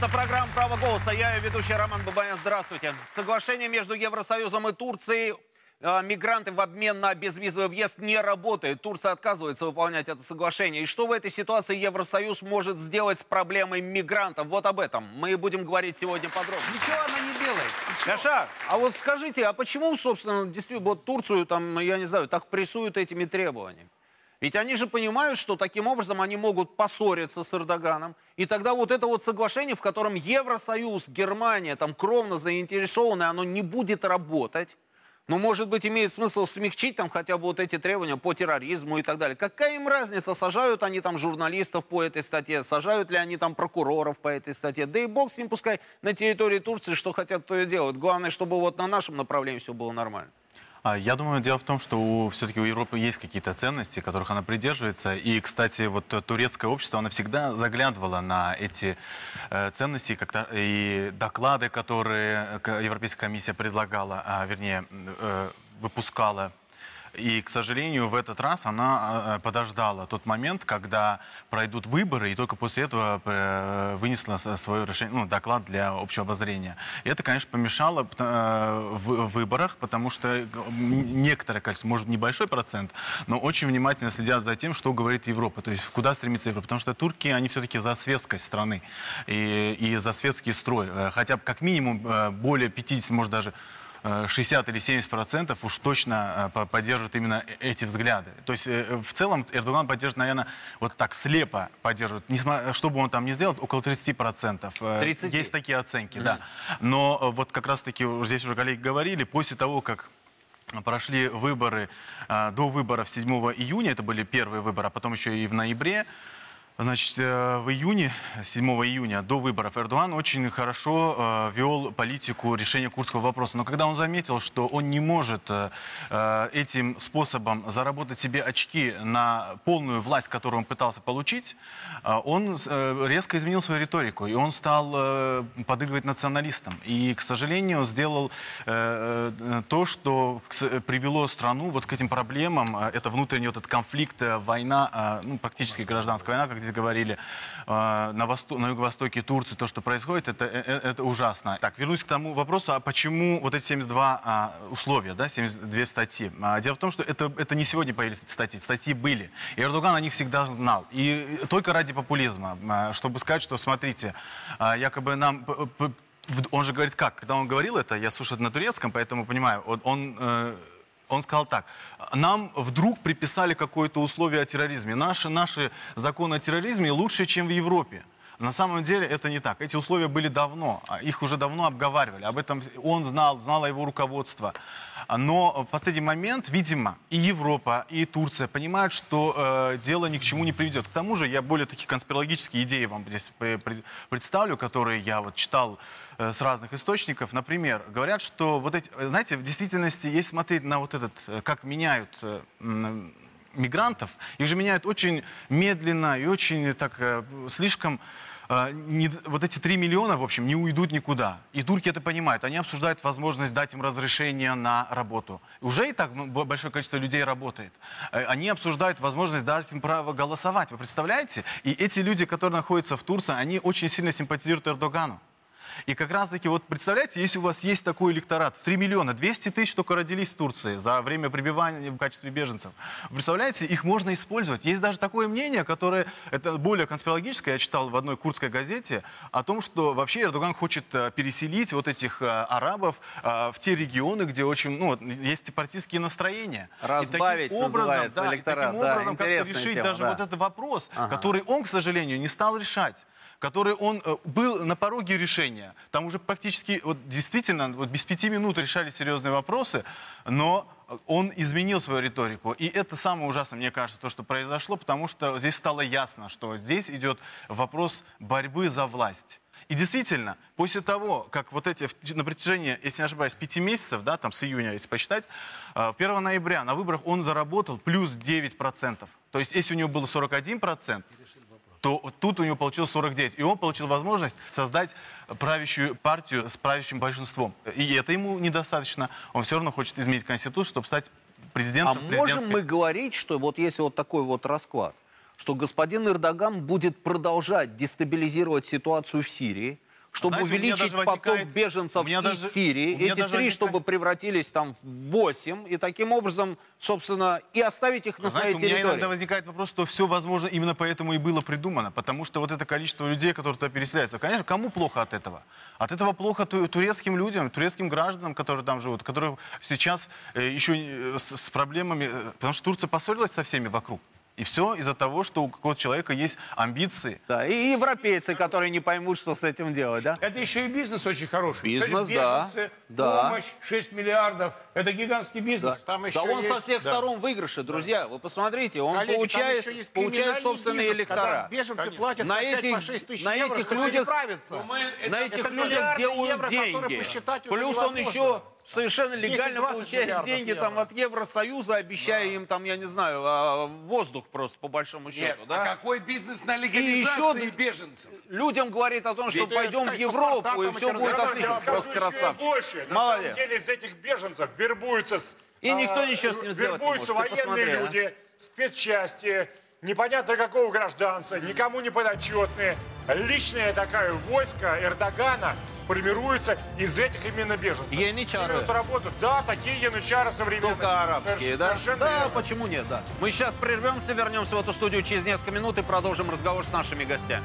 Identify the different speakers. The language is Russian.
Speaker 1: Это программа «Право голоса». Я ее ведущий Роман Бабаян. Здравствуйте. Соглашение между Евросоюзом и Турцией э, мигранты в обмен на безвизовый въезд не работает. Турция отказывается выполнять это соглашение. И что в этой ситуации Евросоюз может сделать с проблемой мигрантов? Вот об этом мы будем говорить сегодня подробно.
Speaker 2: Ничего она не делает. И?
Speaker 1: Яша, а вот скажите, а почему, собственно, действительно, вот Турцию, там, я не знаю, так прессуют этими требованиями? Ведь они же понимают, что таким образом они могут поссориться с Эрдоганом. И тогда вот это вот соглашение, в котором Евросоюз, Германия там кровно заинтересованы, оно не будет работать. Ну, может быть, имеет смысл смягчить там хотя бы вот эти требования по терроризму и так далее. Какая им разница, сажают они там журналистов по этой статье, сажают ли они там прокуроров по этой статье. Да и бог с ним, пускай на территории Турции что хотят, то и делают. Главное, чтобы вот на нашем направлении все было нормально.
Speaker 3: А, Я думаю, дело в том, что все-таки у Европы есть какие-то ценности, которых она придерживается. И, кстати, вот э, турецкое общество, оно всегда заглядывало на эти э, ценности и доклады, которые к- Европейская комиссия предлагала, а, вернее, э, выпускала. И, к сожалению, в этот раз она э, подождала тот момент, когда пройдут выборы, и только после этого э, вынесла свое решение, ну, доклад для общего обозрения. И это, конечно, помешало э, в выборах, потому что некоторое количество, может, небольшой процент, но очень внимательно следят за тем, что говорит Европа, то есть куда стремится Европа. Потому что турки, они все-таки за светскость страны и, и за светский строй. Хотя бы как минимум более 50, может, даже 60 или 70 процентов уж точно э, по- поддерживают именно э- эти взгляды. То есть э, в целом Эрдоган поддерживает, наверное, вот так слепо поддерживает. Несмотря, что бы он там ни сделал, около 30 процентов.
Speaker 1: 30?
Speaker 3: Есть такие оценки, да. Но э, вот как раз-таки здесь уже коллеги говорили, после того, как прошли выборы э, до выборов 7 июня, это были первые выборы, а потом еще и в ноябре, Значит, э, в июне, 7 июня, до выборов, Эрдоган очень хорошо э, вел политику решения курдского вопроса. Но когда он заметил, что он не может э, этим способом заработать себе очки на полную власть, которую он пытался получить, он резко изменил свою риторику. И он стал подыгрывать националистам. И, к сожалению, сделал то, что привело страну вот к этим проблемам. Это внутренний вот этот конфликт, война, ну, практически гражданская война, как здесь говорили, э, на, восто- на юго-востоке Турции, то, что происходит, это, э, э, это ужасно. Так, вернусь к тому вопросу, а почему вот эти 72 а, условия, да, 72 статьи? А, Дело в том, что это, это не сегодня появились статьи, статьи были. И Эрдоган о них всегда знал. И только ради популизма, а, чтобы сказать, что, смотрите, якобы нам... Он же говорит как? Когда он говорил это, я слушаю это на турецком, поэтому понимаю, он, он, он сказал так, нам вдруг приписали какое-то условие о терроризме. Наши, наши законы о терроризме лучше, чем в Европе. На самом деле это не так. Эти условия были давно, а их уже давно обговаривали. Об этом он знал, знало его руководство. Но в последний момент, видимо, и Европа, и Турция понимают, что э, дело ни к чему не приведет. К тому же я более такие конспирологические идеи вам здесь пре- пре- представлю, которые я вот читал э, с разных источников. Например, говорят, что вот эти, э, знаете, в действительности, если смотреть на вот этот, э, как меняют э, мигрантов, их же меняют очень медленно и очень так э, слишком э, не- вот эти 3 миллиона, в общем, не уйдут никуда. И турки это понимают. Они обсуждают возможность дать им разрешение на работу. Уже и так бо- большое количество людей работает. Э, Они обсуждают возможность дать им право голосовать. Вы представляете? И эти люди, которые находятся в Турции, они очень сильно симпатизируют Эрдогану. И как раз-таки, вот представляете, если у вас есть такой электорат, в 3 миллиона, 200 тысяч только родились в Турции за время пребывания в качестве беженцев. Представляете, их можно использовать. Есть даже такое мнение, которое, это более конспирологическое, я читал в одной курдской газете, о том, что вообще Эрдоган хочет э, переселить вот этих э, арабов э, в те регионы, где очень, ну, есть сепаратистские настроения. И таким
Speaker 1: Разбавить называется
Speaker 3: да, и
Speaker 1: электорат,
Speaker 3: таким
Speaker 1: да,
Speaker 3: образом как-то
Speaker 1: интересная
Speaker 3: решить
Speaker 1: тема,
Speaker 3: даже
Speaker 1: да.
Speaker 3: вот этот вопрос,
Speaker 1: Ага.
Speaker 3: который он, к сожалению, не стал решать который он э, был на пороге решения. Там уже практически, вот действительно, вот без пяти минут решали серьезные вопросы, но он изменил свою риторику. И это самое ужасное, мне кажется, то, что произошло, потому что здесь стало ясно, что здесь идет вопрос борьбы за власть. И действительно, после того, как вот эти, на протяжении, если не ошибаюсь, пяти месяцев, да, там с июня, если посчитать, э, 1 ноября на выборах он заработал плюс 9%. То есть, если у него было 41%, то тут у него получилось 49. И он получил возможность создать правящую партию с правящим большинством. И это ему недостаточно. Он все равно хочет изменить Конституцию, чтобы стать
Speaker 1: А
Speaker 3: президентом.
Speaker 1: можем
Speaker 3: президенткой.
Speaker 1: мы говорить, что вот если вот такой вот расклад, что господин Эрдоган будет продолжать дестабилизировать ситуацию в Сирии, чтобы
Speaker 3: Знаете,
Speaker 1: увеличить
Speaker 3: даже
Speaker 1: поток
Speaker 3: возникает-
Speaker 1: беженцев из
Speaker 3: даже-
Speaker 1: Сирии. Эти
Speaker 3: даже
Speaker 1: три,
Speaker 3: возникает-
Speaker 1: чтобы превратились там в восемь, и таким образом, собственно, и оставить их на
Speaker 3: Знаете,
Speaker 1: своей
Speaker 3: у меня
Speaker 1: территории.
Speaker 3: иногда возникает вопрос, что все, возможно, именно поэтому и было придумано. Потому что вот это количество людей, которые туда переселяются, конечно, кому плохо от этого? От этого плохо ту- турецким людям, турецким гражданам, которые там живут, которые сейчас э, еще э, с, с проблемами... э, Потому что Турция поссорилась со всеми вокруг. И все из-за того, что у какого-то человека есть амбиции.
Speaker 1: Да, и европейцы, которые не поймут, что с этим делать, да?
Speaker 4: Это еще и бизнес очень хороший.
Speaker 1: Бизнес,
Speaker 4: Кстати,
Speaker 1: да,
Speaker 4: беженцы,
Speaker 1: да.
Speaker 4: Помощь 6 миллиардов. Это гигантский бизнес.
Speaker 5: Там
Speaker 1: Да
Speaker 5: еще
Speaker 1: он со
Speaker 5: есть-
Speaker 1: всех
Speaker 5: да.
Speaker 1: сторон выигрыши, друзья. Вы посмотрите, он
Speaker 5: Коллеги, там
Speaker 1: получает, получает собственные
Speaker 5: бизнес,
Speaker 1: электора.
Speaker 5: Беженцы платят
Speaker 1: На
Speaker 5: по 5
Speaker 1: этих-
Speaker 5: по 6 тысяч
Speaker 1: на
Speaker 5: евро,
Speaker 1: этих людях- На этих
Speaker 5: это
Speaker 1: людях делают
Speaker 5: евро,
Speaker 1: деньги. Плюс он еще совершенно легально
Speaker 5: 10-20
Speaker 1: получает деньги там
Speaker 5: евро.
Speaker 1: от Евросоюза, обещая им там, я не знаю, а, воздух просто по большому счету.
Speaker 2: Нет,
Speaker 1: да?
Speaker 2: а какой бизнес на
Speaker 1: еще
Speaker 2: легализации
Speaker 1: д-
Speaker 2: беженцев?
Speaker 1: Людям говорит о том, что
Speaker 5: Ведь,
Speaker 1: пойдем в Европу, и
Speaker 5: там
Speaker 1: все будет отлично. Просто
Speaker 6: еще
Speaker 1: красавчик.
Speaker 6: больше. На
Speaker 1: Молодец.
Speaker 6: самом деле из этих беженцев вербуются, с-
Speaker 1: И никто
Speaker 6: а,
Speaker 1: ничего с ним сделать не может.
Speaker 6: Военные
Speaker 1: посмотри, а.
Speaker 6: люди, спецчасти, непонятно какого гражданца, никому не подотчетные. Личное такое войско Эрдогана формируется из этих именно беженцев.
Speaker 1: Янычары.
Speaker 6: Берут работу. Да, такие янычары современные.
Speaker 1: Только арабские,
Speaker 6: Соверш-
Speaker 1: да?
Speaker 6: Совершенно
Speaker 1: Да,
Speaker 6: верно.
Speaker 1: почему нет, да. Мы сейчас прервемся, вернемся в эту студию через несколько минут и продолжим разговор с нашими гостями.